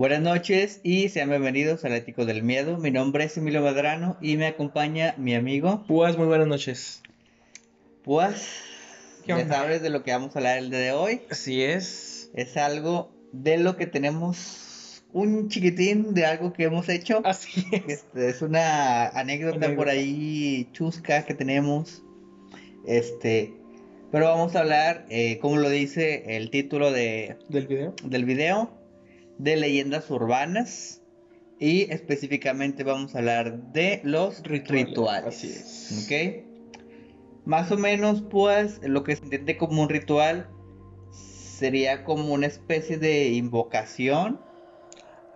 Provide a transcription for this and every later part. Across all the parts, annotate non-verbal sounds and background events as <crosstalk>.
Buenas noches y sean bienvenidos al Ético del Miedo. Mi nombre es Emilio Madrano y me acompaña mi amigo Púas, muy buenas noches. ¿Qué Ya sabes de lo que vamos a hablar el día de hoy. Así es. Es algo de lo que tenemos un chiquitín de algo que hemos hecho. Así es. Este, es una anécdota, Anécdota. por ahí chusca que tenemos. Este, pero vamos a hablar, eh, como lo dice el título de, ¿Del video? del video, de leyendas urbanas. Y específicamente vamos a hablar de los Rituales, rituales. así es. ¿Ok? Más o menos, pues, lo que se entiende como un ritual sería como una especie de invocación.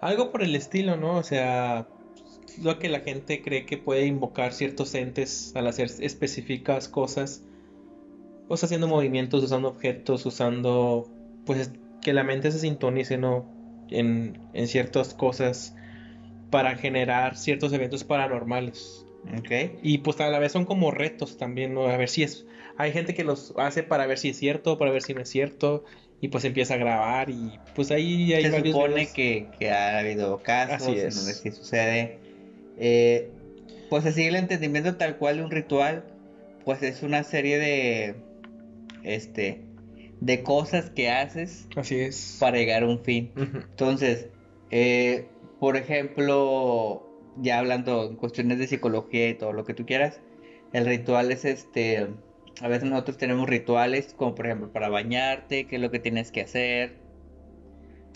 Algo por el estilo, ¿no? O sea, lo que la gente cree que puede invocar ciertos entes al hacer específicas cosas. Pues haciendo movimientos, usando objetos, usando. Pues que la mente se sintonice, ¿no? En, en ciertas cosas para generar ciertos eventos paranormales. ¿Ok? Y pues a la vez son como retos también, ¿no? A ver si es... Hay gente que los hace para ver si es cierto, para ver si no es cierto, y pues empieza a grabar y pues ahí hay Se varios supone videos. que, que ha habido casos Así en es. donde sí sucede. Eh, pues así el entendimiento tal cual de un ritual, pues es una serie de, este, de cosas que haces Así es. para llegar a un fin. Entonces, eh, por ejemplo, ya hablando en cuestiones de psicología y todo lo que tú quieras, el ritual es este, a veces nosotros tenemos rituales como por ejemplo para bañarte, qué es lo que tienes que hacer,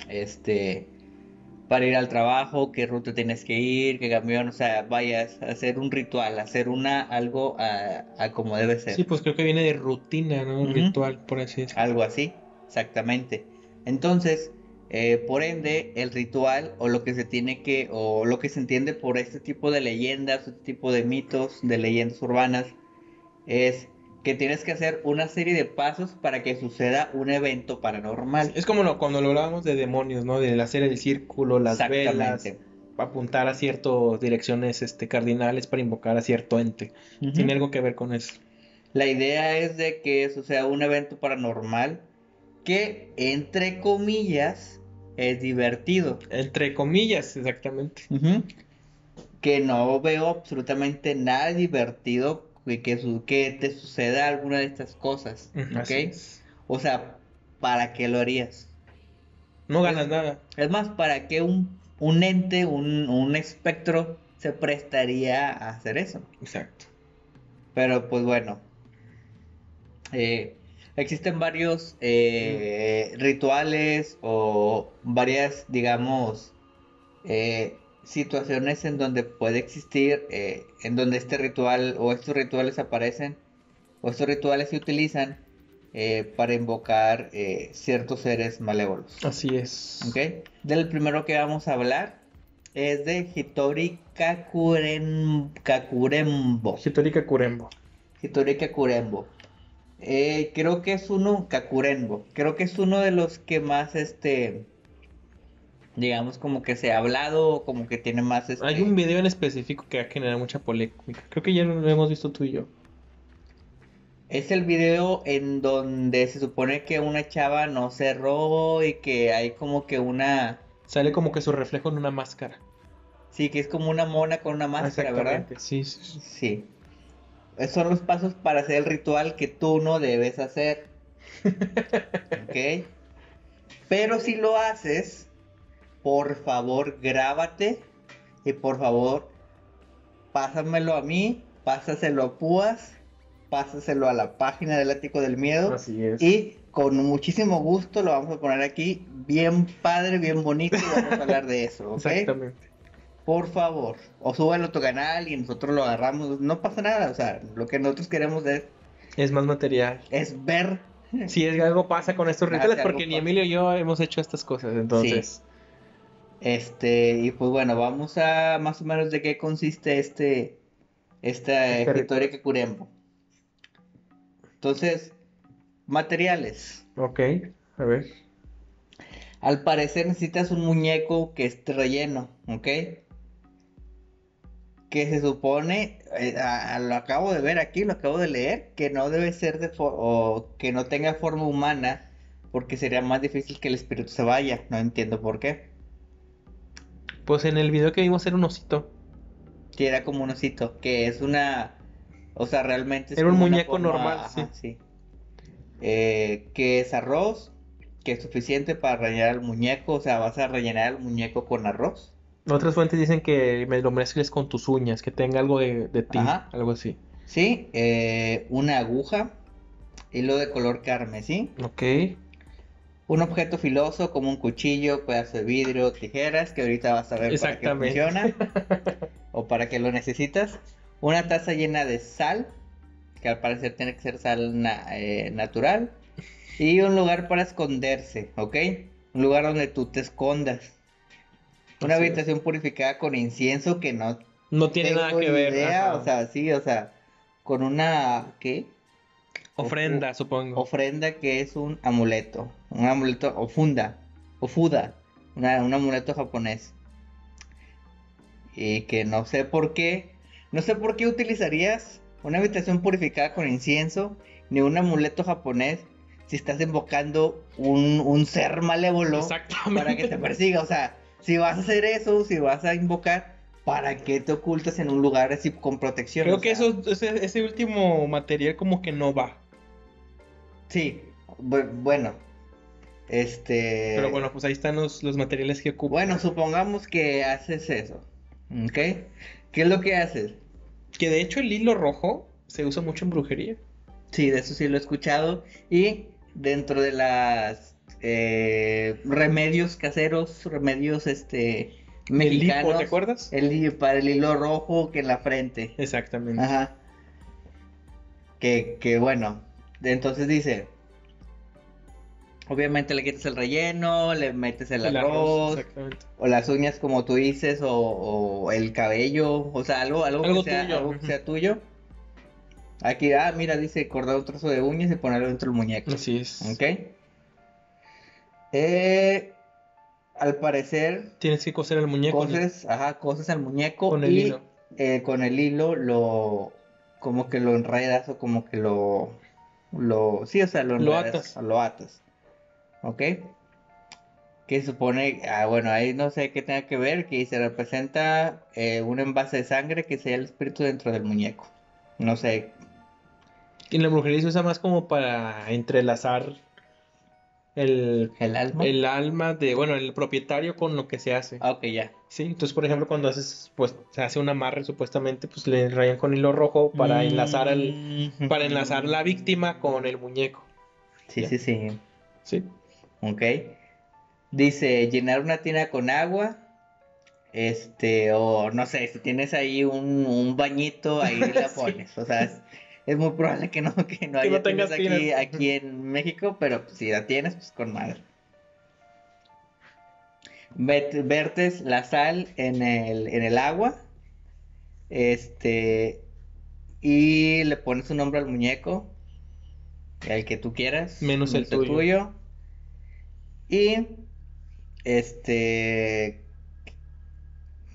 este, para ir al trabajo, qué ruta tienes que ir, qué camión, o sea, vayas a hacer un ritual, hacer una, algo a, a como debe ser. Sí, pues creo que viene de rutina, ¿no? Ujú. Ritual, por así decirlo. Algo así, exactamente. Entonces, eh, por ende, el ritual o lo que se tiene que, o lo que se entiende por este tipo de leyendas, este tipo de mitos, de leyendas urbanas, es que tienes que hacer una serie de pasos para que suceda un evento paranormal. Es como lo- cuando lo hablábamos de demonios, ¿no? De hacer el círculo, las velas, apuntar a ciertas direcciones este, cardinales para invocar a cierto ente. Tiene algo que ver con eso. La idea es de que eso sea un evento paranormal que, entre comillas, es divertido. Entre comillas, exactamente. Que no veo absolutamente nada divertido que, que, su- que te suceda alguna de estas cosas. ¿Ok? es. O sea, ¿para qué lo harías? No ganas nada. Es más, ¿para qué un, un ente, un, un espectro se prestaría a hacer eso? Exacto. Pero pues bueno, eh, existen varios eh, rituales o varias, digamos, eh, situaciones en donde puede existir, eh, en donde este ritual o estos rituales aparecen o estos rituales se utilizan eh, para invocar eh, ciertos seres malévolos. Así es. ¿Ok? Del primero que vamos a hablar es de Hitori Kakuren- Kakurembo. Hitori Kakurembo. Hitori Kakurembo. Creo que es uno, Kakurenbo. Creo que es uno de los que más, este, digamos, como que se ha hablado, como que tiene más, este, Hay un video en específico que ha generado mucha polémica. Creo que ya lo hemos visto tú y yo. es el video en donde se supone que una chava no cerró y que hay como que una, Sale como que su reflejo en una máscara. sí, que es como una mona con una máscara, ¿verdad? Sí, sí, sí. Sí. Esos son los pasos para hacer el ritual que tú no debes hacer. <laughs> ¿Ok? Pero si lo haces, por favor grábate y por favor pásamelo a mí, pásaselo a Púas, pásaselo a la página del Ático del Miedo Así es. y con muchísimo gusto lo vamos a poner aquí, bien padre, bien bonito y vamos a hablar de eso, ¿ok? Exactamente. Por favor, o súbelo a tu canal y nosotros lo agarramos, no pasa nada, o sea, lo que nosotros queremos es, Es más material. es ver, Si es algo pasa con estos rituales, porque ni. Emilio y yo hemos hecho estas cosas, entonces. Este, y pues bueno, vamos a más o menos de qué consiste este, esta Este historia que curembo. Entonces, materiales. Ok, a ver. Al parecer necesitas un muñeco que esté relleno, ¿ok? Que se supone, eh, a- a- lo acabo de ver aquí, lo acabo de leer, que no debe ser de o que no tenga forma humana, porque sería más difícil que el espíritu se vaya. No entiendo por qué. Pues en el video que vimos era un osito. Que era como un osito, que es una... O sea, realmente es Era un muñeco forma- normal, ajá, sí. Eh, que es arroz, que es suficiente para rellenar el muñeco, o sea, vas a rellenar el muñeco con arroz. Otras fuentes dicen que me lo mezcles con tus uñas, que tenga algo de, de ti, Ajá. algo así. Sí, eh, una aguja, hilo de color carmesí, Ok. Un objeto filoso como un cuchillo, pedazo de vidrio, tijeras, que ahorita vas a ver para qué funciona <laughs> o para qué lo necesitas. Una taza llena de sal, que al parecer tiene que ser sal na- eh, natural. Y un lugar para esconderse, ¿ok? Un lugar donde tú te escondas. Una Así es. habitación purificada con incienso que no No tiene nada que ver. idea, o sea, sí, o sea, con una, ¿qué? Ofrenda, supongo. Ofrenda que es un amuleto, un amuleto o funda, o fuda, una- un amuleto japonés. Y que no sé por qué, no sé por qué utilizarías una habitación purificada con incienso, ni un amuleto japonés, si estás invocando un, un ser malévolo para que te persiga. O sea, si vas a hacer eso, si vas a invocar, ¿para qué te ocultas en un lugar así con protección? Creo O que sea, eso, ese, ese último material como que no va. Sí, bu- bueno. Este. Pero bueno, pues ahí están los, los materiales que ocupan. Bueno, supongamos que haces eso. ¿Ok? ¿Qué es lo que haces? Que de hecho el hilo rojo se usa mucho en brujería. Sí, de eso sí lo he escuchado. Y dentro de las eh, remedios caseros, remedios este El hipo, mexicanos, ¿te acuerdas? el para el hilo rojo que en la frente. Exactamente. Ajá. Que, que bueno. Entonces dice. Obviamente le quitas el relleno, le metes el, El arroz, o las uñas como tú dices, o, o el cabello, o sea, algo, algo, Algo que sea, tuyo, algo que sea tuyo. Aquí, ah, mira, dice cortar un trozo de uñas y ponerlo dentro del muñeco. Así es. ¿Ok? Eh, al parecer, Tienes que coser el muñeco coses, ajá, coses al muñeco con el y hilo. eh, con el hilo lo, como que lo enredas o como que lo, lo, sí, o sea, lo Lo enredas, atas. lo atas. ¿Ok? Que supone, ah, bueno, ahí no sé qué tenga que ver, que se representa eh, un envase de sangre que sea el espíritu dentro del muñeco. No sé, Y la brujería se usa más como para entrelazar el, el alma. el alma de, bueno, el propietario con lo que se hace. Ah, ok, ya. Sí, entonces por ejemplo cuando haces, pues se hace un amarre supuestamente, pues le rayan con hilo rojo para enlazar el, Mm. para enlazar la víctima con el muñeco. Sí, sí, sí. Sí. Ok. Dice llenar una tina con agua. Este, o no sé, si tienes ahí un, un bañito, ahí <laughs> la Sí. pones. O sea, es, es muy probable que no, que no Que no haya tengas tinas aquí, aquí en México, pero pues, si la tienes, pues con madre. Vertes la sal en el, en el agua. Este, y le pones un nombre al muñeco, el que tú quieras, Menos el tuyo. Y este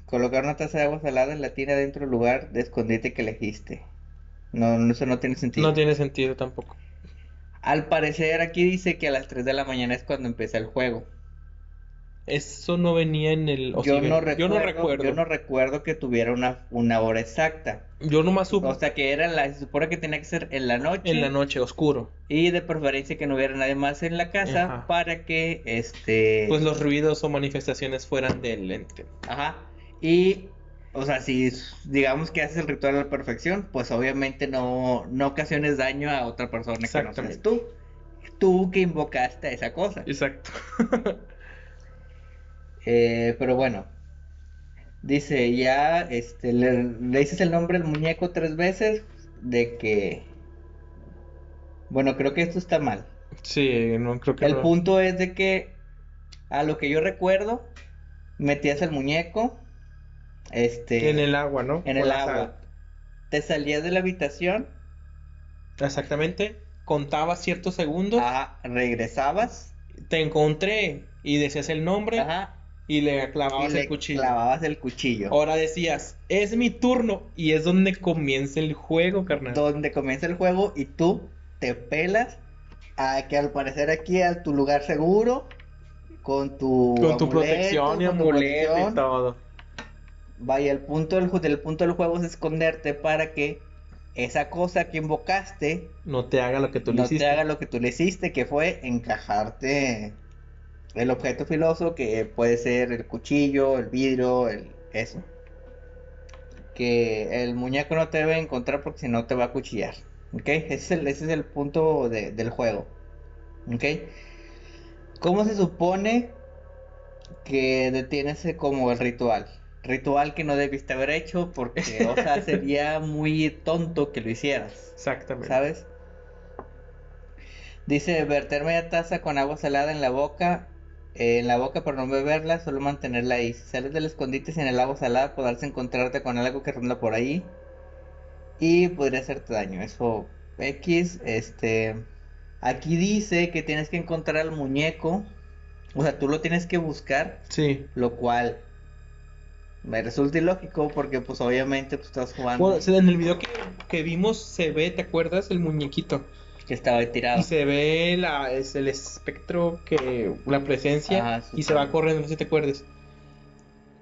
colocar una taza de agua salada en la tina dentro del lugar de escondite que elegiste. No, no, eso no tiene sentido. No tiene sentido tampoco. Al parecer aquí dice que a las 3 de la mañana es cuando empieza el juego. Eso no venía en el... o Yo no ven- recuerdo, yo no recuerdo. yo no recuerdo que tuviera una, una hora exacta. Yo nomás supe O sea que era la, se supone que tenía que ser en la noche. en la noche, oscuro. Y de preferencia que no hubiera nadie más en la casa Ajá. para que este Pues los ruidos o manifestaciones fueran del ente. Ajá. Y, o sea, si digamos que haces el ritual a la perfección, pues obviamente no, no ocasiones daño a otra persona que no seas tú. Tú que invocaste a esa cosa. Exacto. <laughs> Eh, pero bueno. Dice, ya, este, le, le dices el nombre al muñeco tres veces de que... Bueno, creo que esto está mal. Sí, no creo que El no. punto es de que, a lo que yo recuerdo, metías el muñeco, este... En el agua, ¿no? en el agua. sal. Te salías de la habitación, Exactamente. Contaba ciertos segundos. ajá, regresabas, Te encontré y decías el nombre ajá, y le y clavabas le el cuchillo. clavabas el cuchillo. Ahora decías, es mi turno y es donde comienza el juego, carnal. Donde comienza el juego y tú te pelas a que al parecer aquí a tu lugar seguro, con tu Con tu amuleto, protección y amuleto y protección, todo. vaya, el punto del, punto del juego es esconderte para que esa cosa que invocaste No te haga lo que tú le no hiciste. te haga lo que tú le hiciste, que fue encajarte el objeto filoso, que puede ser el cuchillo, el vidrio, el eso. Que el muñeco no te debe encontrar porque si no te va a cuchillar. ¿Ok? Ese es el, ese es el punto de- del juego. ¿Ok? ¿Cómo se supone que detienes como el ritual? Ritual que no debiste haber hecho porque, o sea, <laughs> sería muy tonto que lo hicieras. Exactamente. ¿Sabes? Dice verter media taza con agua salada en la boca, eh, en la boca pero no beberla, solo mantenerla ahí. Si sales del escondite sin el agua salada, podrás encontrarte con algo que ronda por ahí y podría hacerte daño. Eso X, este, aquí dice que tienes que encontrar al muñeco, o sea, tú lo tienes que buscar, Sí. lo cual me resulta ilógico porque pues obviamente pues estás jugando Bueno, sea, en el video que, que vimos se ve, ¿te acuerdas? El muñequito. Que estaba tirado. Y se ve la, es el espectro que, la presencia, Ah, y se va corriendo, no sé si te acuerdas.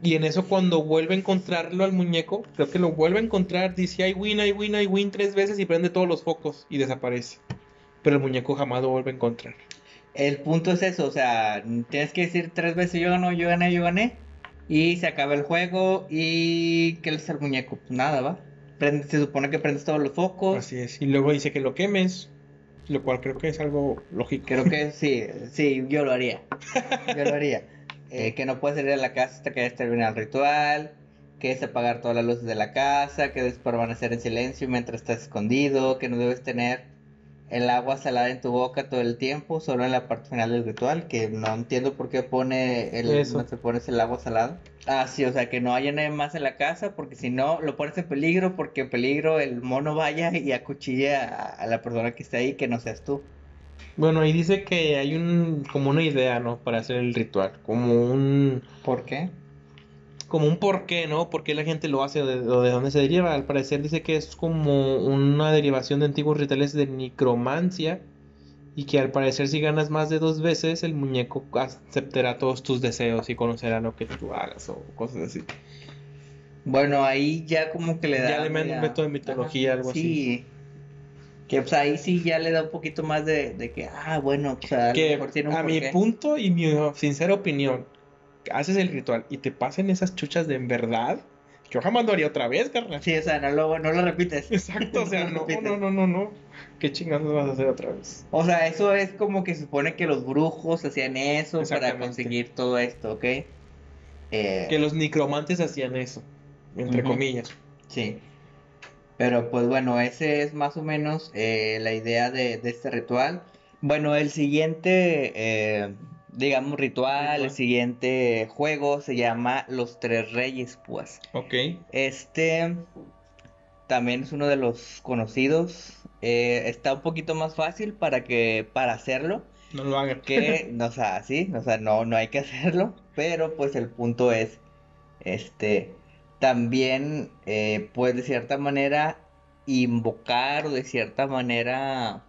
Y en eso cuando vuelve a encontrarlo al muñeco, creo que lo vuelve a encontrar, dice I win, I win, I win tres veces y prende todos los focos y desaparece. Pero el muñeco jamás lo vuelve a encontrar. El punto es eso, o sea, tienes que decir tres veces yo gano, yo gané, yo gané. Y se acaba el juego y ¿qué le hace al muñeco? Pues nada, va. Prende- se supone que prendes todos los focos. Así es. Y luego dice que lo quemes, lo cual creo que es algo lógico. Creo que sí, <laughs> sí, yo lo haría. Yo lo haría. Eh, que no puedes salir a la casa hasta que hayas terminado el ritual. Que es apagar todas las luces de la casa. Que debes permanecer en silencio mientras estás escondido. Que no debes tener el agua salada en tu boca todo el tiempo. Solo en la parte final del ritual. Que no entiendo por qué pone el, Eso. no te pones el agua salada. Ah, sí, o sea, que no haya nadie más en la casa. Porque si no, lo pones en peligro. Porque en peligro el mono vaya y acuchille a, a la persona que está ahí. Que no seas tú. Bueno, ahí dice que hay un, como una idea, ¿no? Para hacer el ritual, como un, ¿Por qué? Como un porqué, ¿no? ¿Por qué la gente lo hace o de, o de dónde se deriva? Al parecer dice que es como una derivación de antiguos rituales de necromancia y que al parecer si ganas más de dos veces el muñeco aceptará todos tus deseos y conocerá lo que tú hagas o cosas así. Bueno, ahí ya como que le da. Ya le meten un método de mitología, algo sí. Que pues ahí sí ya le da un poquito más de, de que, ah, bueno, o sea, a lo Que mejor tiene un a mi punto y mi sincera opinión, haces el ritual y te pasen esas chuchas de en verdad, yo jamás lo haría otra vez, carnal. Sí, o sea, no lo, no lo repites. Exacto, o <laughs> sea, No no, no, no, no. ¿Qué chingados vas a hacer otra vez? O sea, eso es como que supone que los brujos hacían eso para conseguir todo esto, ¿ok? Eh, Que los necromantes hacían eso, entre comillas. Sí. Pero pues bueno, ese es más o menos eh, la idea de, de este ritual. Bueno, el siguiente, eh, digamos, ritual, el siguiente juego se llama Los Tres Reyes, pues. Ok. Este también es uno de los conocidos. Eh, está un poquito más fácil para que para hacerlo. No lo hagan. Que, <laughs> no, o sea, sí, o sea, no, no hay que hacerlo. Pero pues el punto es, este, también, eh, pues de cierta manera invocar o de cierta manera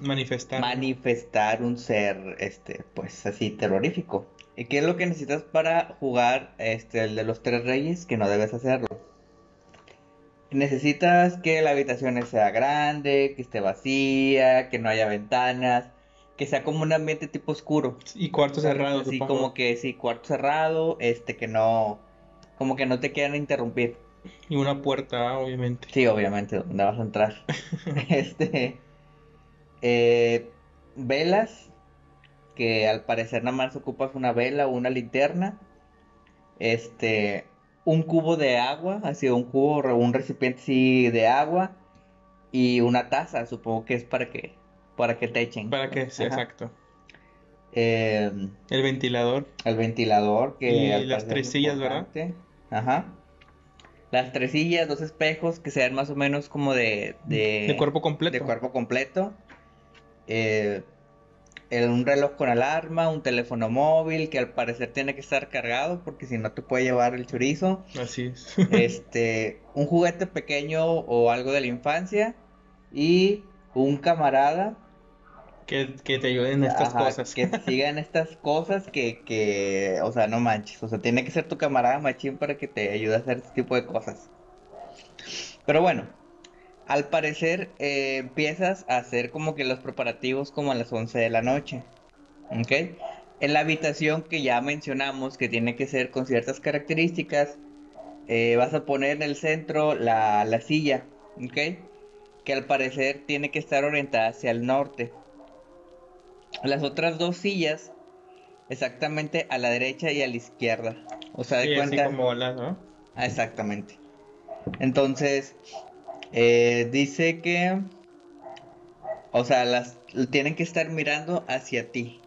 Manifestar. manifestar un ser, este, pues así terrorífico. ¿Y qué es lo que necesitas para jugar, este, el de los tres reyes? Que no debes hacerlo. Necesitas que la habitación sea grande, que esté vacía, que no haya ventanas, que sea como un ambiente tipo oscuro. y cuarto cerrado, Así supongo. como que sí, cuarto cerrado, este, que no, como que no te quieran interrumpir. Y una puerta, obviamente. Sí, obviamente, ¿dónde vas a entrar? <laughs> <laughs> Este, eh, velas, que al parecer nada más ocupas una vela o una linterna. Este, un cubo de agua, así un cubo, o un recipiente así de agua y una taza, supongo que es para que, para que te echen. Para que Ajá. exacto. Eh, El ventilador. el ventilador, que Y las tres es sillas, ¿verdad? Ajá. Las tres sillas, dos espejos que sean más o menos como de, de, de cuerpo completo. de cuerpo completo. Eh, un reloj con alarma, un teléfono móvil que al parecer tiene que estar cargado porque si no te puede llevar el chorizo. Así es. <laughs> Este, un juguete pequeño o algo de la infancia y un camarada Que, que te ayuden en estas Ajá, cosas. que sigan estas <laughs> cosas que, que, o sea, no manches. O sea, tiene que ser tu camarada machín para que te ayude a hacer este tipo de cosas. Pero bueno, al parecer eh, empiezas a hacer como que los preparativos como a las 11 de la noche. ¿Ok? En la habitación que ya mencionamos que tiene que ser con ciertas características, eh, vas a poner en el centro la, la silla. ¿Ok? Que al parecer tiene que estar orientada hacia el norte. Las otras dos sillas exactamente a la derecha y a la izquierda. O sea, de Sí, así cuenta. como bolas, ¿no? Ah, exactamente. Entonces, eh, dice que, o sea, las tienen que estar mirando hacia ti.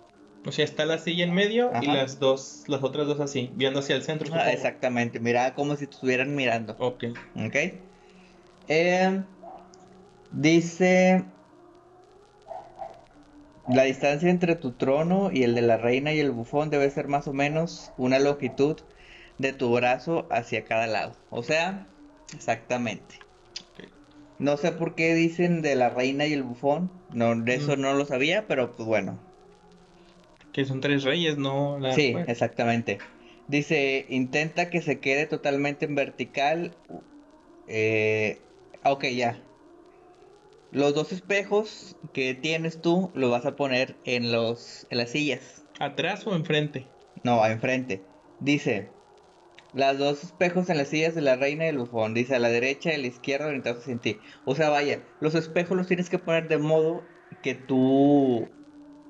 O sea, está la silla en medio y las dos, las otras dos así, viendo hacia el centro. Ah, exactamente, mira como si estuvieran mirando. Ok. ¿Ok? Eh, dice, la distancia entre tu trono y el de la reina y el bufón debe ser más o menos una longitud de tu brazo hacia cada lado. O sea, exactamente. No sé por qué dicen de la reina y el bufón. No, de eso Mm. no lo sabía, pero pues bueno. Que son tres reyes, ¿no? La- Sí, bueno, exactamente. Dice, intenta que se quede totalmente en vertical. Eh, ok, ya. Los dos espejos que tienes tú los vas a poner en los en las sillas. ¿Atrás o enfrente? No, enfrente. Dice, las dos espejos en las sillas de la reina y el bufón. Dice a la derecha y a la izquierda orientados hacia ti. O sea, vaya, los espejos los tienes que poner de modo que tú,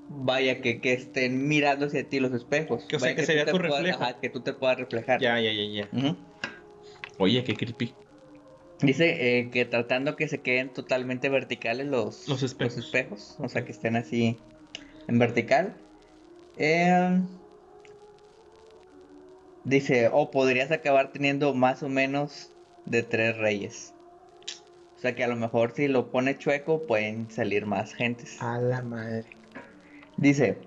vaya, que, que estén mirando hacia ti los espejos. Que, o sea, Vaya, que tú se vea te tu puedas- reflejo. ajá, que tú te puedas reflejar. Ya, ya, ya, ya. Oye, qué creepy. Dice eh, que tratando que se queden totalmente verticales los, Los espejos. espejos, o sea, que estén así en vertical. Eh, dice, o podrías acabar teniendo más o menos de tres reyes. O sea que a lo mejor si lo pone chueco pueden salir más gentes. A la madre. Dice,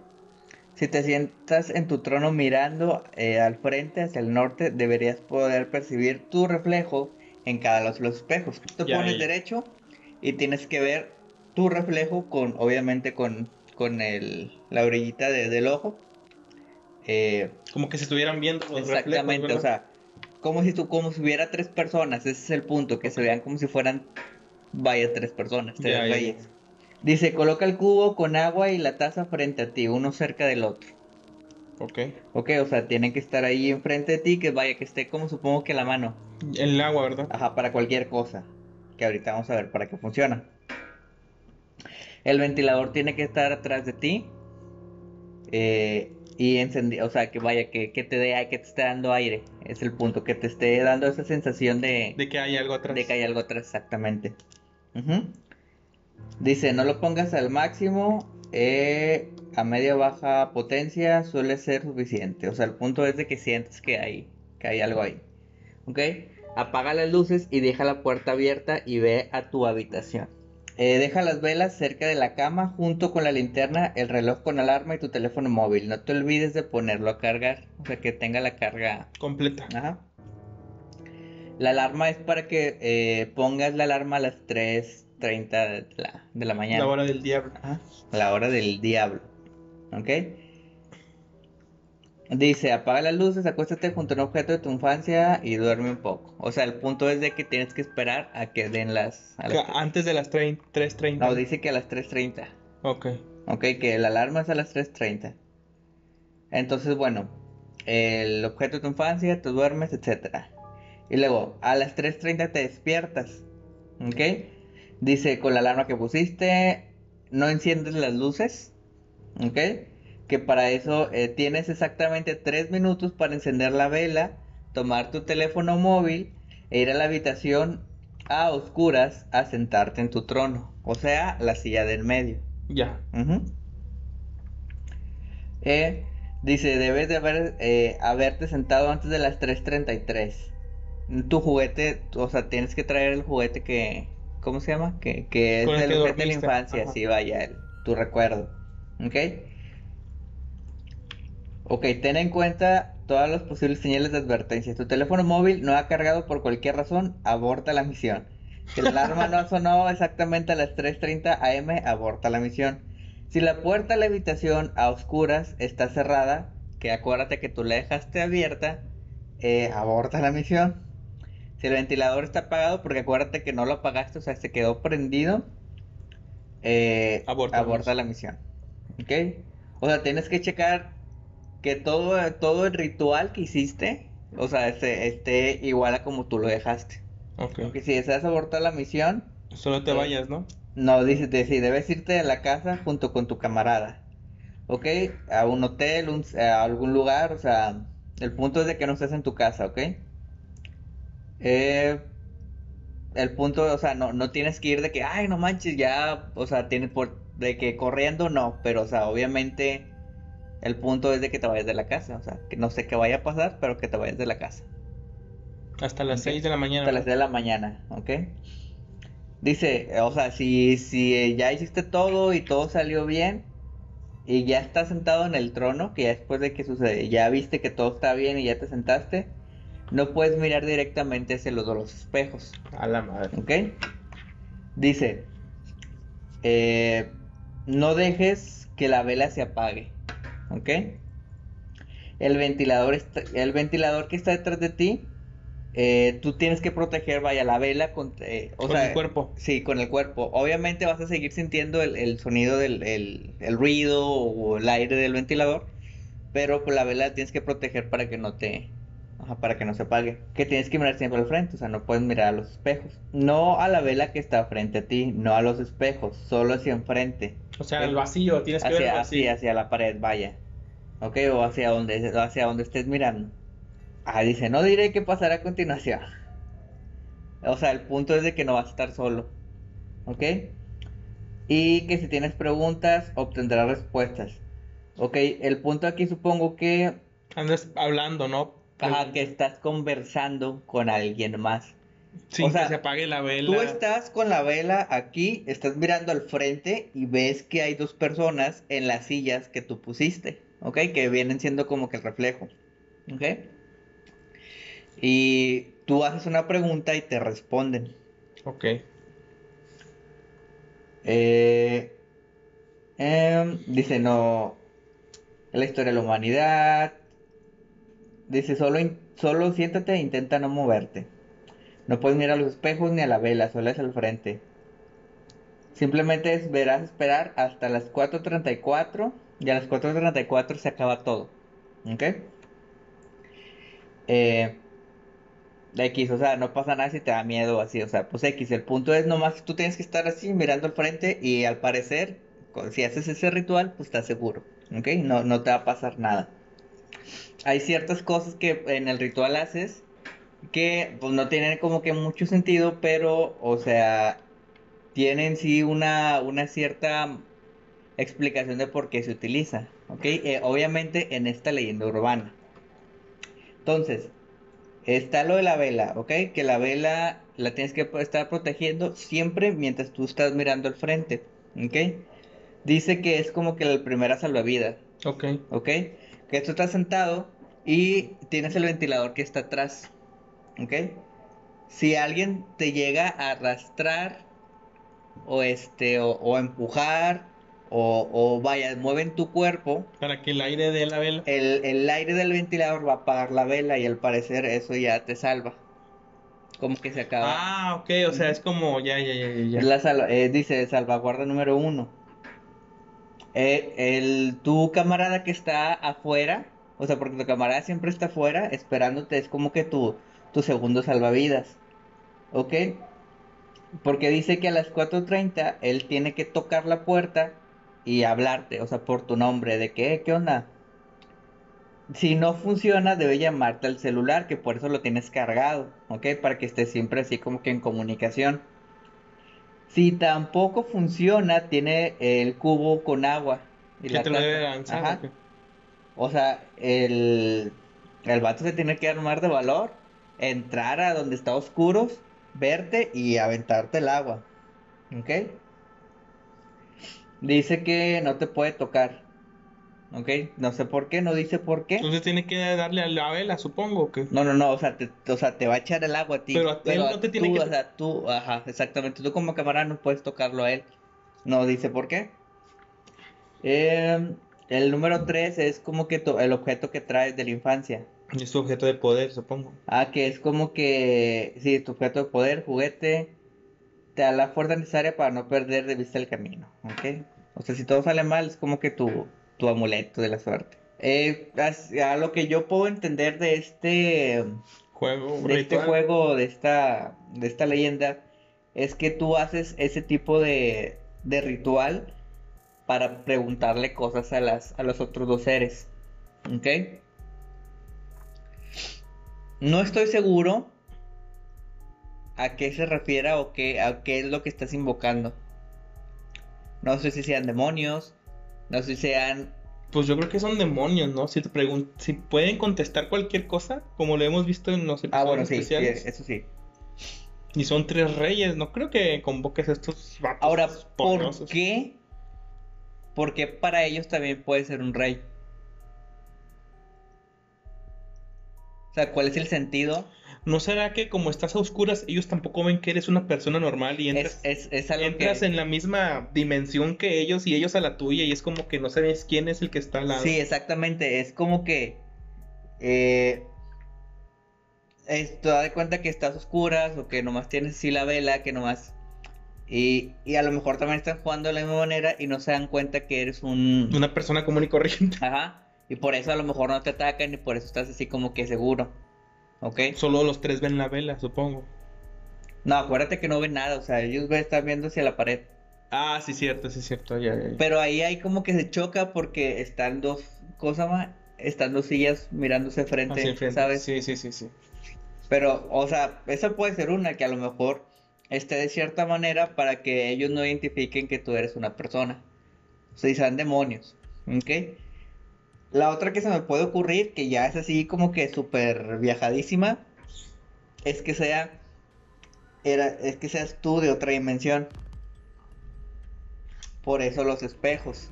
si te sientas en tu trono mirando eh, al frente hacia el norte, deberías poder percibir tu reflejo en cada uno de los espejos. Tú te Ya, pones derecho y tienes que ver tu reflejo con, obviamente, con, con el, la orillita de- del ojo. Eh, Como que se estuvieran viendo los exactamente, reflejos, o sea, como si tú, como si hubiera tres personas, ese es el punto, que se vean como si fueran, vaya, tres personas, tres Ya, ya. Dice, coloca el cubo con agua y la taza frente a ti, uno cerca del otro. Ok. Ok, o sea, tienen que estar ahí enfrente de ti, que vaya, que esté como supongo que la mano. El agua, ¿verdad? Ajá, para cualquier cosa. Que ahorita vamos a ver para qué funciona. El ventilador tiene que estar atrás de ti. eh, y encendido, o sea, que vaya, que, que te dé, que te esté dando aire. Es el punto, que te esté dando esa sensación de, De que hay algo atrás. de que hay algo atrás, exactamente. Dice, no lo pongas al máximo, eh, a media o baja potencia suele ser suficiente. O sea, el punto es de que sientes que hay, que hay algo ahí. ¿Ok? Apaga las luces y deja la puerta abierta y ve a tu habitación. Eh, deja las velas cerca de la cama junto con la linterna, el reloj con alarma y tu teléfono móvil. No te olvides de ponerlo a cargar, o sea, que tenga la carga Completa. Ajá. La alarma es para que eh, pongas la alarma a las 3.30 de la, de la mañana. La hora del diablo. Ajá, La hora del diablo. ¿Ok? Dice, apaga las luces, acuéstate junto a un objeto de tu infancia y duerme un poco. O sea, el punto es de que tienes que esperar a que den las... a las Que Antes de las trein- 3.30. No, dice que a las 3.30. Ok. Ok, que la alarma es a las 3.30. Entonces, bueno, el objeto de tu infancia, te duermes, etcétera. Y luego, a las 3.30 te despiertas. Ok. Dice, con la alarma que pusiste, no enciendes las luces. Ok. Que para eso eh, tienes exactamente 3 minutos para encender la vela, tomar tu teléfono móvil e ir a la habitación a oscuras a sentarte en tu trono. O sea, la silla del medio. Ya. Eh, dice, debes de haber, eh, haberte sentado antes de las 3.33. Tu juguete, o sea, tienes que traer el juguete que, ¿cómo se llama? Que, que es el el que juguete de la infancia, Ajá. sí, vaya, el- tu recuerdo. ¿Ok? Ok, ten en cuenta todas las posibles señales de advertencia. Tu teléfono móvil no ha cargado por cualquier razón, aborta la misión. Si la alarma no sonó exactamente a las 3.30 am, aborta la misión. Si la puerta a la habitación a oscuras está cerrada, que acuérdate que tú la dejaste abierta, eh, aborta la misión. Si el ventilador está apagado, porque acuérdate que no lo apagaste, o sea, se quedó prendido, eh, Aborta la misión. ¿Ok? O sea, tienes que checar que todo, todo el ritual que hiciste, o sea, esté, esté igual a como tú lo dejaste. Ok. Porque si deseas abortar la misión, Solo te Eh, vayas, ¿no? no, dice, sí, debes irte de la casa junto con tu camarada. ¿Ok? A un hotel, un- a algún lugar, o sea, el punto es de que no estés en tu casa, ¿ok? Eh, el punto, o sea, no, no tienes que ir de que, ay, no manches, ya, o sea, tienes por, de que corriendo no, pero, o sea, obviamente el punto es de que te vayas de la casa, o sea, que no sé qué vaya a pasar, pero que te vayas de la casa. Hasta las Ok. 6 de la mañana. Hasta las ¿no? 6 de la mañana, ¿ok? Dice, eh, o sea, si, si eh, ya hiciste todo y todo salió bien y ya estás sentado en el trono, que ya después de que sucede, ya viste que todo está bien y ya te sentaste, no puedes mirar directamente hacia los, los espejos, A la madre. ¿ok? Dice, eh, no dejes que la vela se apague, ¿ok? El ventilador, está- el ventilador que está detrás de ti, eh, tú tienes que proteger, vaya, la vela con, eh, o Con sea, el cuerpo. Sí, con el cuerpo. Obviamente vas a seguir sintiendo el, el sonido del el, el ruido o el aire del ventilador, pero con la vela tienes que proteger para que no te, ajá, para que no se apague. Que tienes que mirar siempre al frente, o sea, no puedes mirar a los espejos. No a la vela que está frente a ti, no a los espejos, solo hacia enfrente. O sea, el vacío, tienes que ver el Hacia, vacío. hacia la pared, vaya. Ok, o hacia donde, hacia donde estés mirando. Ah, dice, no diré qué pasará a continuación. O sea, el punto es de que no vas a estar solo. ¿Ok? Y que si tienes preguntas, obtendrás respuestas. Ok, el punto aquí supongo que, Andas hablando, ¿no? Ajá, que estás conversando con alguien más. Sin o sea, que se apague la vela. Tú estás con la vela aquí, estás mirando al frente y ves que hay dos personas en las sillas que tú pusiste, ¿ok? Que vienen siendo como que el reflejo, ¿ok? Y tú haces una pregunta y te responden. Ok. Eh, em, dice, no, la historia de la humanidad. Dice, solo, solo siéntate e intenta no moverte. No puedes mirar a los espejos ni a la vela, solo es al frente. Simplemente es, verás esperar hasta las 4.34 y a las 4.34 se acaba todo. ¿Ok? Eh, X, o sea, no pasa nada si te da miedo así, o sea, pues X, el punto es nomás tú tienes que estar así mirando al frente y al parecer, si haces ese ritual, pues estás seguro, ¿ok? No, no te va a pasar nada. Hay ciertas cosas que en el ritual haces que pues no tienen como que mucho sentido, pero, o sea, tienen sí una, una cierta explicación de por qué se utiliza, ¿ok? Eh, obviamente en esta leyenda urbana. Entonces, está lo de la vela, ¿ok? Que la vela la tienes que estar protegiendo siempre mientras tú estás mirando al frente, ¿ok? Dice que es como que la primera salvavidas, Ok. ¿ok? Que tú estás sentado y tienes el ventilador que está atrás, ¿ok? Si alguien te llega a arrastrar o este o, o empujar o, o vaya, mueven tu cuerpo, Para que el aire de la vela. el, el aire del ventilador va a apagar la vela y al parecer eso ya te salva. Como que se acaba. Ah, ok, o sea, es como ya, ya, ya, ya, la salva- eh, dice salvaguarda número uno. Eh, el, tu camarada que está afuera, o sea, porque tu camarada siempre está afuera esperándote, es como que tu, tu segundo salvavidas. ¿Ok? Porque dice que a las 4.30 él tiene que tocar la puerta y hablarte, o sea, por tu nombre, de que, "Eh, ¿qué onda? Si no funciona, debe llamarte al celular, que por eso lo tienes cargado, ¿ok? Para que estés siempre así como que en comunicación. Si tampoco funciona, tiene el cubo con agua. y la te lo debe lanzar. Ajá. O sea, el, el vato se tiene que armar de valor, entrar a donde está oscuros, verte y aventarte el agua. ¿Ok? Dice que no te puede tocar. ¿Ok? No sé por qué, no dice por qué. Entonces tiene que darle a la vela, supongo que. No, no, no, o sea, te, o sea, te va a echar el agua a ti. Pero a él no te tiene tú, que- O sea, tú, ajá, exactamente. Tú como camarada no puedes tocarlo a él. No dice por qué. Eh, el número 3 es como que el objeto que traes de la infancia. Es tu objeto de poder, supongo. Ah, que es como que, sí, tu objeto de poder, juguete, te da la fuerza necesaria para no perder de vista el camino, ¿ok? O sea, si todo sale mal, es como que tu, tu amuleto de la suerte. Eh, a lo que yo puedo entender de este, Juego, de este juego, de esta, de esta leyenda, es que tú haces ese tipo de, de ritual para preguntarle cosas a las, a los otros dos seres, ¿ok? No estoy seguro a qué se refiere o qué, a qué es lo que estás invocando. No sé si sean demonios, no sé si sean... Pues yo creo que son demonios, ¿no? Si te pregun- si pueden contestar cualquier cosa, como lo hemos visto en los Ah, bueno, episodios sí, sí, especiales. eso sí. Y son tres reyes, no creo que convoques a estos vatos Ahora, ¿por qué? Porque para ellos también puede ser un rey. O sea, ¿cuál es el sentido? ¿No será que como estás a oscuras, ellos tampoco ven que eres una persona normal y entras, Es, es, es algo entras que... en la misma dimensión que ellos y ellos a la tuya y es como que no sabes quién es el que está al lado? Sí, exactamente. Es como que. Eh, esto da de cuenta que estás a oscuras o que nomás tienes así la vela, que nomás. Y, y a lo mejor también están jugando de la misma manera y no se dan cuenta que eres un. Una persona común y corriente. Ajá. Y por eso a lo mejor no te atacan y por eso estás así como que seguro. ¿Ok? Solo los tres ven la vela, supongo. No, acuérdate que no ven nada. O sea, ellos están viendo hacia la pared. Ah, sí, cierto, sí, cierto. Ya, ya, ya. Pero ahí hay como que se choca porque están dos. cosas más? Están dos sillas mirándose frente. ¿sabes? Sí, sí, sí, sí. Pero, o sea, esa puede ser una que a lo mejor esté de cierta manera para que ellos no identifiquen que tú eres una persona. O sea, y sean demonios. ¿Ok? La otra que se me puede ocurrir, que ya es así como que súper viajadísima, es que sea. Era, es que seas tú de otra dimensión. Por eso los espejos.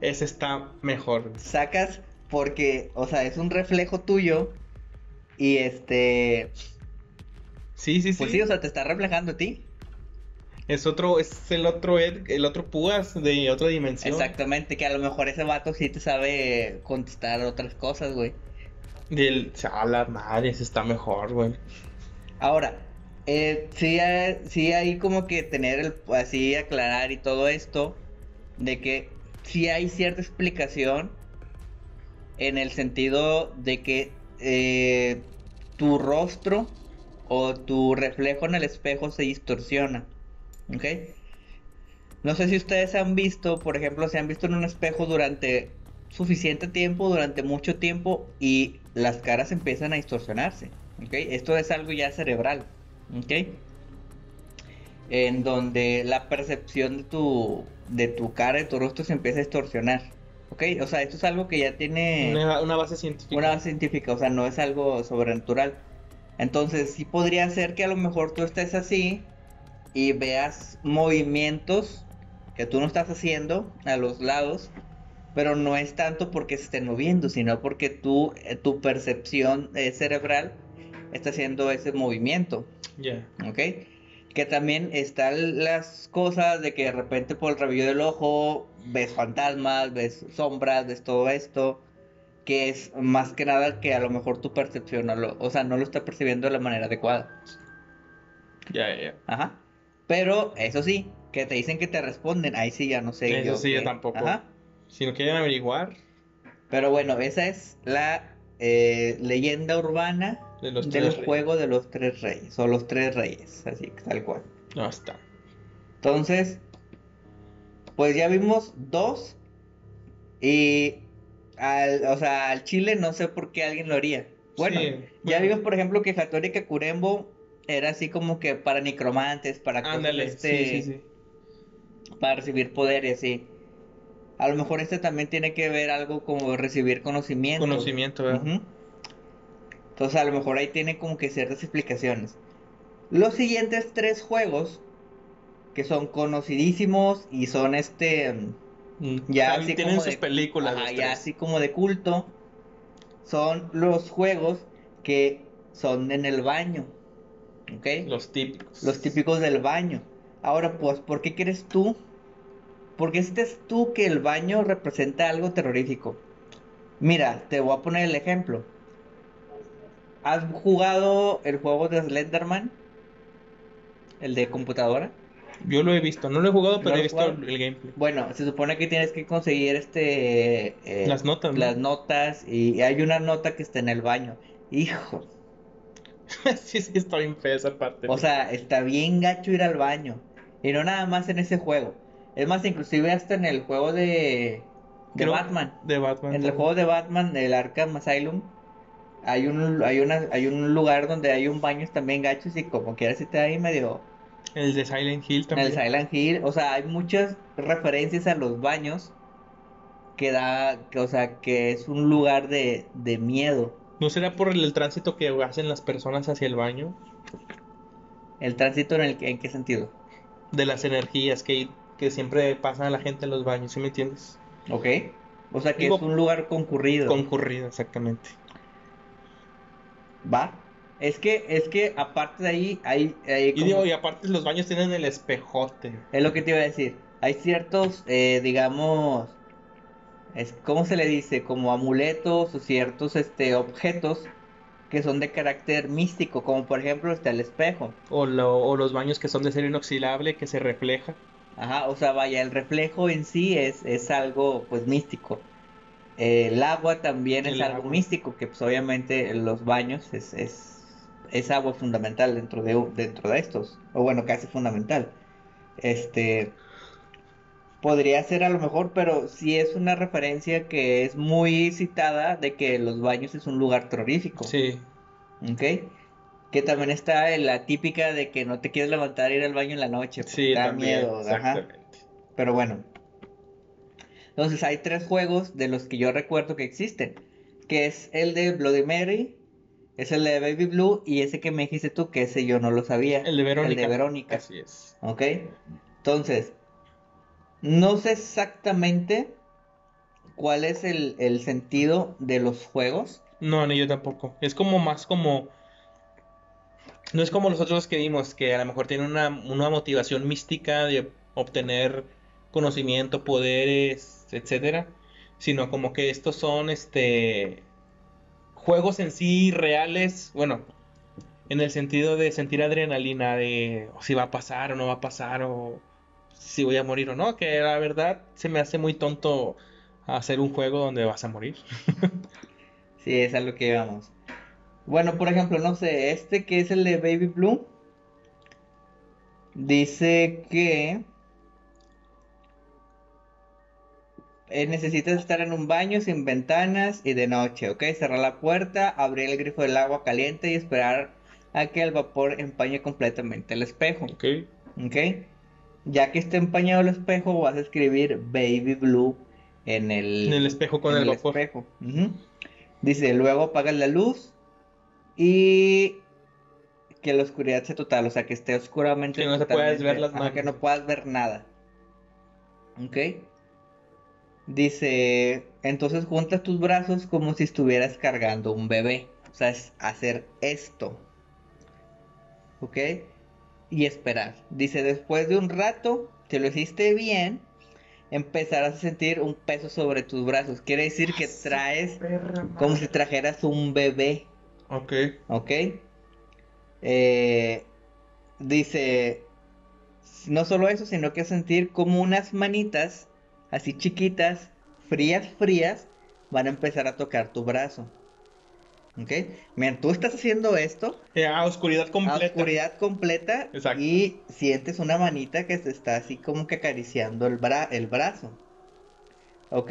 Ese está mejor. Sacas porque, o sea, es un reflejo tuyo. Y este. Sí, sí, sí. Pues sí, o sea, te está reflejando a ti. Es otro, es el otro Ed, el otro Púas de otra dimensión. Exactamente, que a lo mejor ese vato sí te sabe contestar otras cosas, güey. Del, a la madre, ese está mejor, güey. Ahora, eh, sí, hay, sí hay como que tener el, así aclarar y todo esto, de que sí hay cierta explicación en el sentido de que eh, tu rostro o tu reflejo en el espejo se distorsiona, ¿ok? No sé si ustedes han visto, por ejemplo, se han visto en un espejo durante suficiente tiempo, durante mucho tiempo, y las caras empiezan a distorsionarse. ¿ok? Esto es algo ya cerebral. ¿ok? En donde la percepción de tu, de tu cara, de tu rostro se empieza a distorsionar. ¿ok? O sea, esto es algo que ya tiene Una, una base científica. una base científica, o sea, no es algo sobrenatural. Entonces, sí podría ser que a lo mejor tú estés así y veas movimientos que tú no estás haciendo a los lados, pero no es tanto porque se estén moviendo, sino porque tú, eh, tu percepción eh, cerebral está haciendo ese movimiento, Ya. ¿ok? Que también están las cosas de que de repente por el rabillo del ojo ves fantasmas, ves sombras, ves todo esto, que es más que nada que a lo mejor tu percepción, no lo, o sea, no lo está percibiendo de la manera adecuada. Ya, ya, ya. Ajá. Pero eso sí, que te dicen que te responden, ahí sí ya no sé. Eso sí, yo tampoco. Ajá. Si no quieren averiguar, Pero bueno, esa es la eh, leyenda urbana de los del reyes. juego de los tres reyes, o los tres reyes, así, tal cual. No está. Entonces, pues ya vimos dos. Y, al, o sea, al chile no sé por qué alguien lo haría. Bueno, Sí, ya vimos, por ejemplo, que Hattori Kakurembo era así como que para necromantes, para cosas Ándale, este, sí, sí, sí. para recibir poder y así. A lo mejor este también tiene que ver algo como recibir conocimiento. Conocimiento, ¿verdad? Entonces a lo mejor ahí tiene como que ciertas explicaciones. Los siguientes tres juegos, que son conocidísimos y son este, Mm, ya así tienen como sus de- películas. los ya así como de culto, son los juegos que son en el baño. ¿Ok? Los típicos. Los típicos del baño. Ahora, pues, ¿por qué crees tú ¿por qué sientes tú que el baño representa algo terrorífico? Mira, te voy a poner el ejemplo. ¿Has jugado el juego de Slenderman? El de computadora. Yo lo he visto, no lo he jugado, pero ¿Lo he visto jugado? el gameplay. Bueno, se supone que tienes que conseguir este eh, Las notas, ¿no? las notas y hay una nota que está en el baño. Hijo, <laughs> sí, sí, está bien fea esa parte. o sea, está bien gacho ir al baño. Y no nada más en ese juego. Es más, inclusive hasta en el juego de, de Batman. De Batman. En el juego de Batman, el Arkham Asylum, hay un, hay una, hay un lugar donde hay un baño también gachos y como quieras te ahí medio El de Silent Hill también. el Silent Hill, o sea, hay muchas referencias a los baños que da, que, o sea, que es un lugar de, de miedo. ¿No será por el, el tránsito que hacen las personas hacia el baño? El tránsito en el en qué sentido, De las energías que, que siempre pasan a la gente en los baños, ¿sí me entiendes? ¿ok? O sea, que Digo, es un lugar concurrido, Concurrido, exactamente. ¿va? Es que, es que aparte de ahí, hay, hay Y digo, y aparte los baños tienen el espejote. Es lo que te iba a decir. Hay ciertos, eh, digamos, es, ¿cómo se le dice? Como amuletos o ciertos este, objetos que son de carácter místico, como por ejemplo está el espejo. O, lo- o los baños que son de acero inoxidable que se refleja. Ajá, o sea, vaya, el reflejo en sí es, es algo pues místico. El agua también es algo místico, que pues obviamente en los baños es, es, es agua fundamental dentro de, dentro de estos, o bueno, casi fundamental. Este, podría ser a lo mejor, pero sí es una referencia que es muy citada de que los baños es un lugar terrorífico. Sí. ¿Ok? Que también está la típica de que no te quieres levantar e ir al baño en la noche, porque Sí, da también. miedo, ajá. Pero bueno. Entonces hay tres juegos de los que yo recuerdo que existen. Que es el de Bloody Mary, es el de Baby Blue y ese que me dijiste tú, que ese yo no lo sabía. El de Verónica. El de Verónica. Así es. ¿Ok? Entonces, no sé exactamente cuál es el, el sentido de los juegos. No, ni yo tampoco. Es como más como... No es como los otros que vimos, que a lo mejor tienen una, una motivación mística de obtener conocimiento, poderes, etcétera. Sino como que estos son este juegos en sí reales, bueno, en el sentido de sentir adrenalina de si va a pasar o no va a pasar, o si voy a morir o no, que la verdad se me hace muy tonto hacer un juego donde vas a morir. <laughs> Sí, es a lo que íbamos. Bueno, por ejemplo, no sé, este que es el de Baby Blue. Dice que eh, necesitas estar en un baño sin ventanas y de noche, ¿ok? Cerrar la puerta, abrir el grifo del agua caliente y esperar a que el vapor empañe completamente el espejo, ¿Ok? ¿ok? Ya que esté empañado el espejo, vas a escribir Baby Blue en el, En el espejo con en el vapor. espejo. Dice, luego apagas la luz y que la oscuridad sea total, o sea, que esté oscuramente Que no se puedas ver las manos. que no puedas ver nada. ¿Ok? Dice, entonces juntas tus brazos como si estuvieras cargando un bebé. O sea, es hacer esto. ¿Ok? Y esperar. Dice, después de un rato, si lo hiciste bien, empezarás a sentir un peso sobre tus brazos. Quiere decir que traes como si trajeras un bebé. Ok. ¿Ok? Eh, dice, no solo eso, sino que sentir como unas manitas, así chiquitas, frías, frías, van a empezar a tocar tu brazo. ¿Ok? Miren, tú estás haciendo esto Eh, a oscuridad a completa. oscuridad completa Exacto. y sientes una manita que se está así como que acariciando el, bra- el brazo. ¿Ok?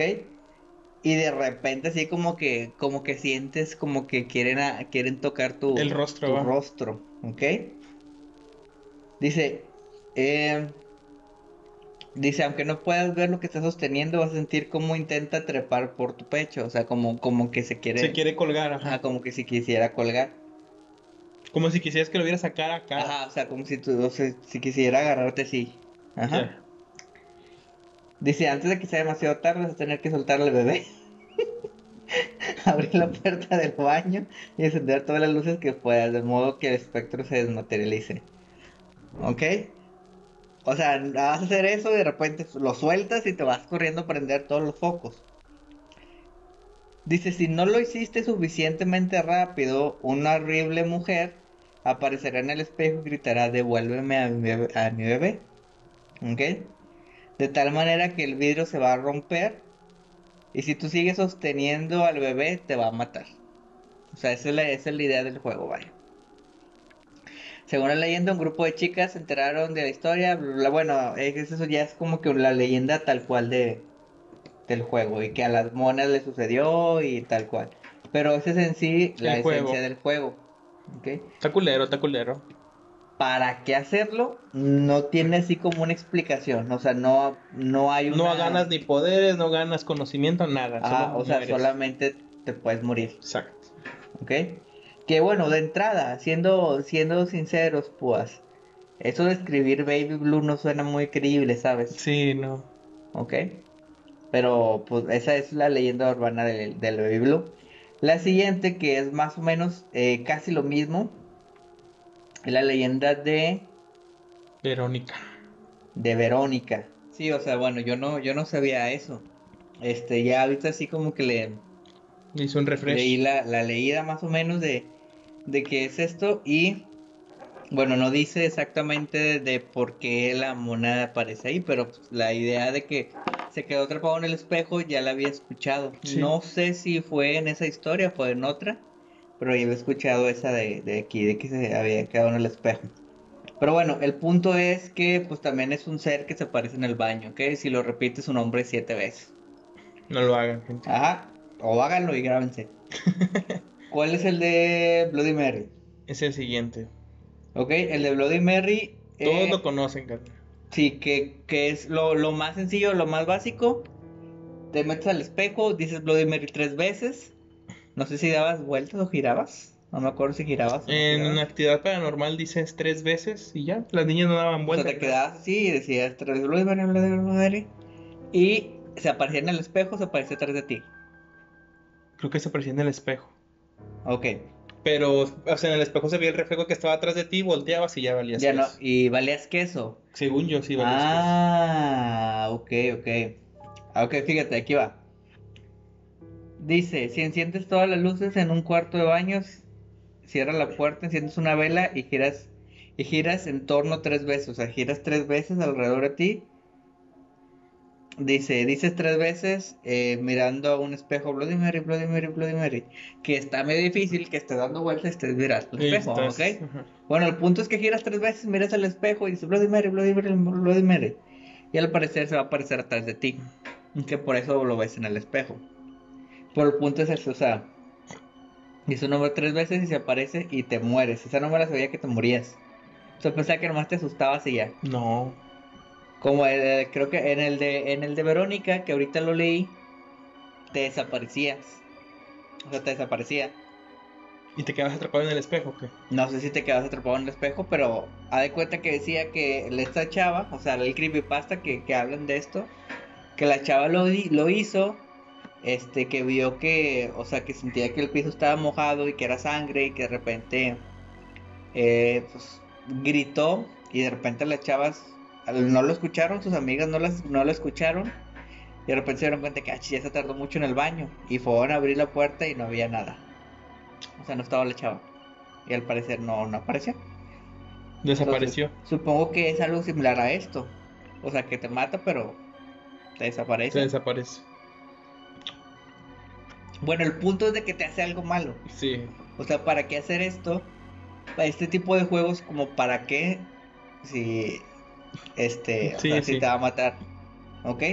Y de repente así como que, como que sientes como que quieren, a- quieren tocar tu, El rostro, tu va. rostro. ¿Ok? Dice, eh, dice, aunque no puedas ver lo que estás sosteniendo, vas a sentir como intenta trepar por tu pecho. O sea, como, como que se quiere, Se quiere colgar, ajá. ajá, como que si quisiera colgar. Como si quisieras que lo viera sacar acá. Ajá, o sea, como si tú, o sea, si quisiera agarrarte así. Ajá. Dice, antes de que sea demasiado tarde, vas a tener que soltar al bebé. <laughs> Abrir la puerta del baño y encender todas las luces que puedas, de modo que el espectro se desmaterialice. ¿Ok? O sea, vas a hacer eso y de repente lo sueltas y te vas corriendo a prender todos los focos. Dice, si no lo hiciste suficientemente rápido, una horrible mujer aparecerá en el espejo y gritará, devuélveme a mi bebé. ¿Ok? De tal manera que el vidrio se va a romper y si tú sigues sosteniendo al bebé, te va a matar. O sea, esa es la, esa es la idea del juego, vaya. Según la leyenda, un grupo de chicas se enteraron de la historia. bueno, eso ya es como que la leyenda tal cual de, del juego. Y que a las monas le sucedió y tal cual. Pero esa es en sí la esencia del juego. ¿okay? Está culero, está culero para qué hacerlo no tiene así como una explicación, o sea, no, no hay una... No ganas ni poderes, no ganas conocimiento, nada. Ah, o sea, solamente te puedes morir. Exacto. ¿Ok? Que bueno, de entrada, siendo, siendo sinceros, pues, eso de escribir Baby Blue no suena muy creíble, ¿sabes? Sí, no. ¿Ok? Pero, pues, esa es la leyenda urbana del, del Baby Blue. La siguiente, que es más o menos eh, casi lo mismo, la leyenda de Verónica. De Verónica. Sí, o sea, bueno, yo no, yo no sabía eso. Este, ya ahorita así como que le hizo un refresh. Leí la, la leída más o menos de, de qué es esto y bueno, no dice exactamente de, por qué la moneda aparece ahí, pero pues, la idea de que se quedó atrapado en el espejo ya la había escuchado. No sé si fue en esa historia, fue en otra, pero yo había escuchado esa de, de aquí, de que se había quedado en el espejo. Pero bueno, el punto es que pues también es un ser que se aparece en el baño, ¿ok? Si lo repite su nombre siete veces. No lo hagan, gente. Ajá, o háganlo y grábense. <laughs> ¿Cuál es el de Bloody Mary? Es el siguiente. Ok, el de Bloody Mary. Todos eh, lo conocen, Carlos. Sí, que, que es lo, lo, más sencillo, lo más básico. Te metes al espejo, dices Bloody Mary tres veces. No sé si dabas vueltas o girabas. No me acuerdo si girabas. en actividad paranormal dices tres veces y ya. Las niñas no daban vueltas. O sea, te quedabas así y decías tres veces. Y se aparecía en el espejo, se aparecía atrás de ti. Creo que se aparecía en el espejo. Ok. Pero, o sea, en el espejo se veía el reflejo que estaba atrás de ti, volteabas y ya valías ya no, y valías queso. Según yo, sí valías ah, queso. Ah, ok, ok. Ok, fíjate, aquí va. Dice, si enciendes todas las luces en un cuarto de baños, cierra la puerta, enciendes una vela y giras y giras en torno tres veces, o sea, giras tres veces alrededor de ti. Dice, dices tres veces eh, mirando a un espejo, Bloody Mary, Bloody Mary, Bloody Mary, que está medio difícil que estés dando vueltas y estés mirando al espejo, ¿ok? Bueno, el punto es que giras tres veces, miras al espejo y dices Bloody Mary, Bloody Mary, Bloody Mary. Y al parecer se va a aparecer atrás de ti, que por eso lo ves en el espejo. Pero el punto es eso, o sea, dice un nombre tres veces y se aparece y te mueres. Esa no me la sabía que te morías. O sea, pensaba que nomás te asustabas y ya. No. Como el, creo que en el de en el de Verónica, que ahorita lo leí, te desaparecías. O sea, te desaparecía. ¿Y te quedabas atrapado en el espejo o qué? No sé si te quedabas atrapado en el espejo, pero haz de cuenta que decía que esta chava, o sea, el creepypasta que, que hablan de esto, que la chava lo, lo hizo este que vio que, o sea, que sentía que el piso estaba mojado y que era sangre y que de repente eh, pues, gritó y de repente las chavas no lo escucharon, sus amigas no, las, no lo escucharon y de repente se dieron cuenta que ah, ya se tardó mucho en el baño y fueron a abrir la puerta y no había nada. O sea, no estaba la chava. Y al parecer no, no apareció. Desapareció. supongo que es algo similar a esto. O sea, que te mata, pero te desaparece. Se desaparece. Bueno, el punto es de que te hace algo malo. Sí. O sea, ¿para qué hacer esto? Para este tipo de juegos, como para qué, si, este, si te va a matar. ¿Ok?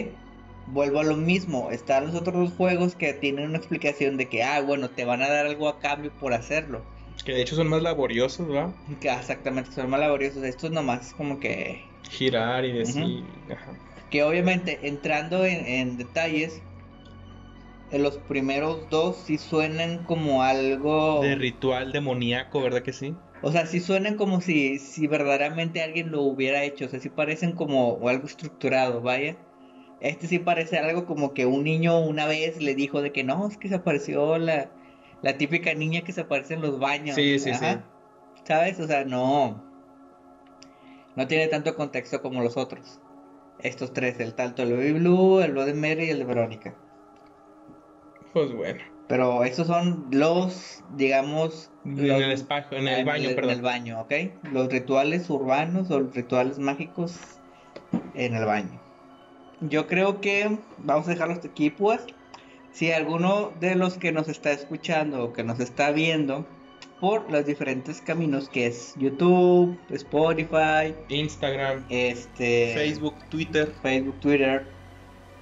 Vuelvo a lo mismo. Están los otros juegos que tienen una explicación de que, ah, bueno, te van a dar algo a cambio por hacerlo. Que de hecho son más laboriosos, ¿verdad? Que exactamente, son más laboriosos. Esto es nomás como que... Girar y decir... Que obviamente, entrando en, en detalles, los primeros dos sí suenan como algo... De ritual demoníaco, ¿verdad que sí? O sea, sí suenan como si, si verdaderamente alguien lo hubiera hecho. O sea, sí parecen como algo estructurado, vaya. Este sí parece algo como que un niño una vez le dijo de que no, es que se apareció la, la típica niña que se aparece en los baños. Sí, sí, sí. ¿Sabes? O sea, no. No tiene tanto contexto como los otros. Estos tres, el tanto el Baby Blue, el Bloody Mary y el de Verónica. Pues bueno. Pero estos son los, digamos... En los- el espacio, en el baño, en perdón. el baño, ¿ok? Los rituales urbanos o los rituales mágicos en el baño. Yo creo que vamos a dejarlos aquí, pues. Si alguno de los que nos está escuchando o que nos está viendo por los diferentes caminos que es YouTube, Spotify, Instagram, este Facebook, Twitter. Facebook, Twitter,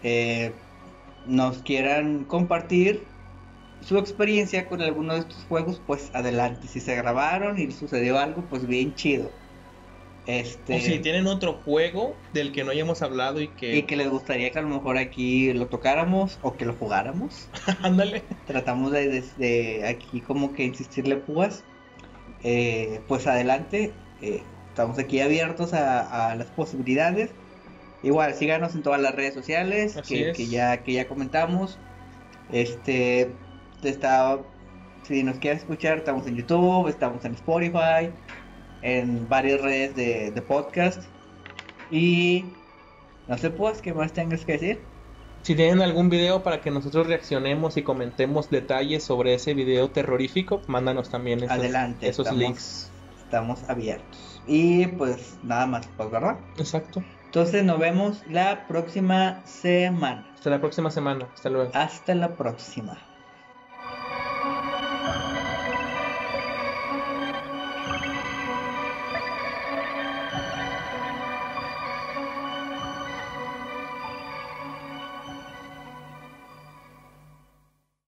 eh, nos quieran compartir su experiencia con alguno de estos juegos, pues adelante. Si se grabaron y sucedió algo, pues bien chido. Este, O si tienen otro juego del que no hayamos hablado y que... y que les gustaría que a lo mejor aquí lo tocáramos o que lo jugáramos. <laughs> Ándale. Tratamos de, de- de aquí como que insistirle púas. Eh, pues adelante. eh, estamos aquí abiertos a, a las posibilidades. Igual, síganos en todas las redes sociales que, es. que ya, que ya comentamos. Este está si nos quieren escuchar, estamos en YouTube, estamos en Spotify, en varias redes de, de podcast. Y no sé pues qué más tengas que decir. Si tienen algún video para que nosotros reaccionemos y comentemos detalles sobre ese video terrorífico, mándanos también esos, Adelante, esos estamos- links. Estamos abiertos. Y pues nada más, pues, ¿verdad? Exacto. Entonces nos vemos la próxima semana. Hasta la próxima semana. Hasta luego. Hasta la próxima.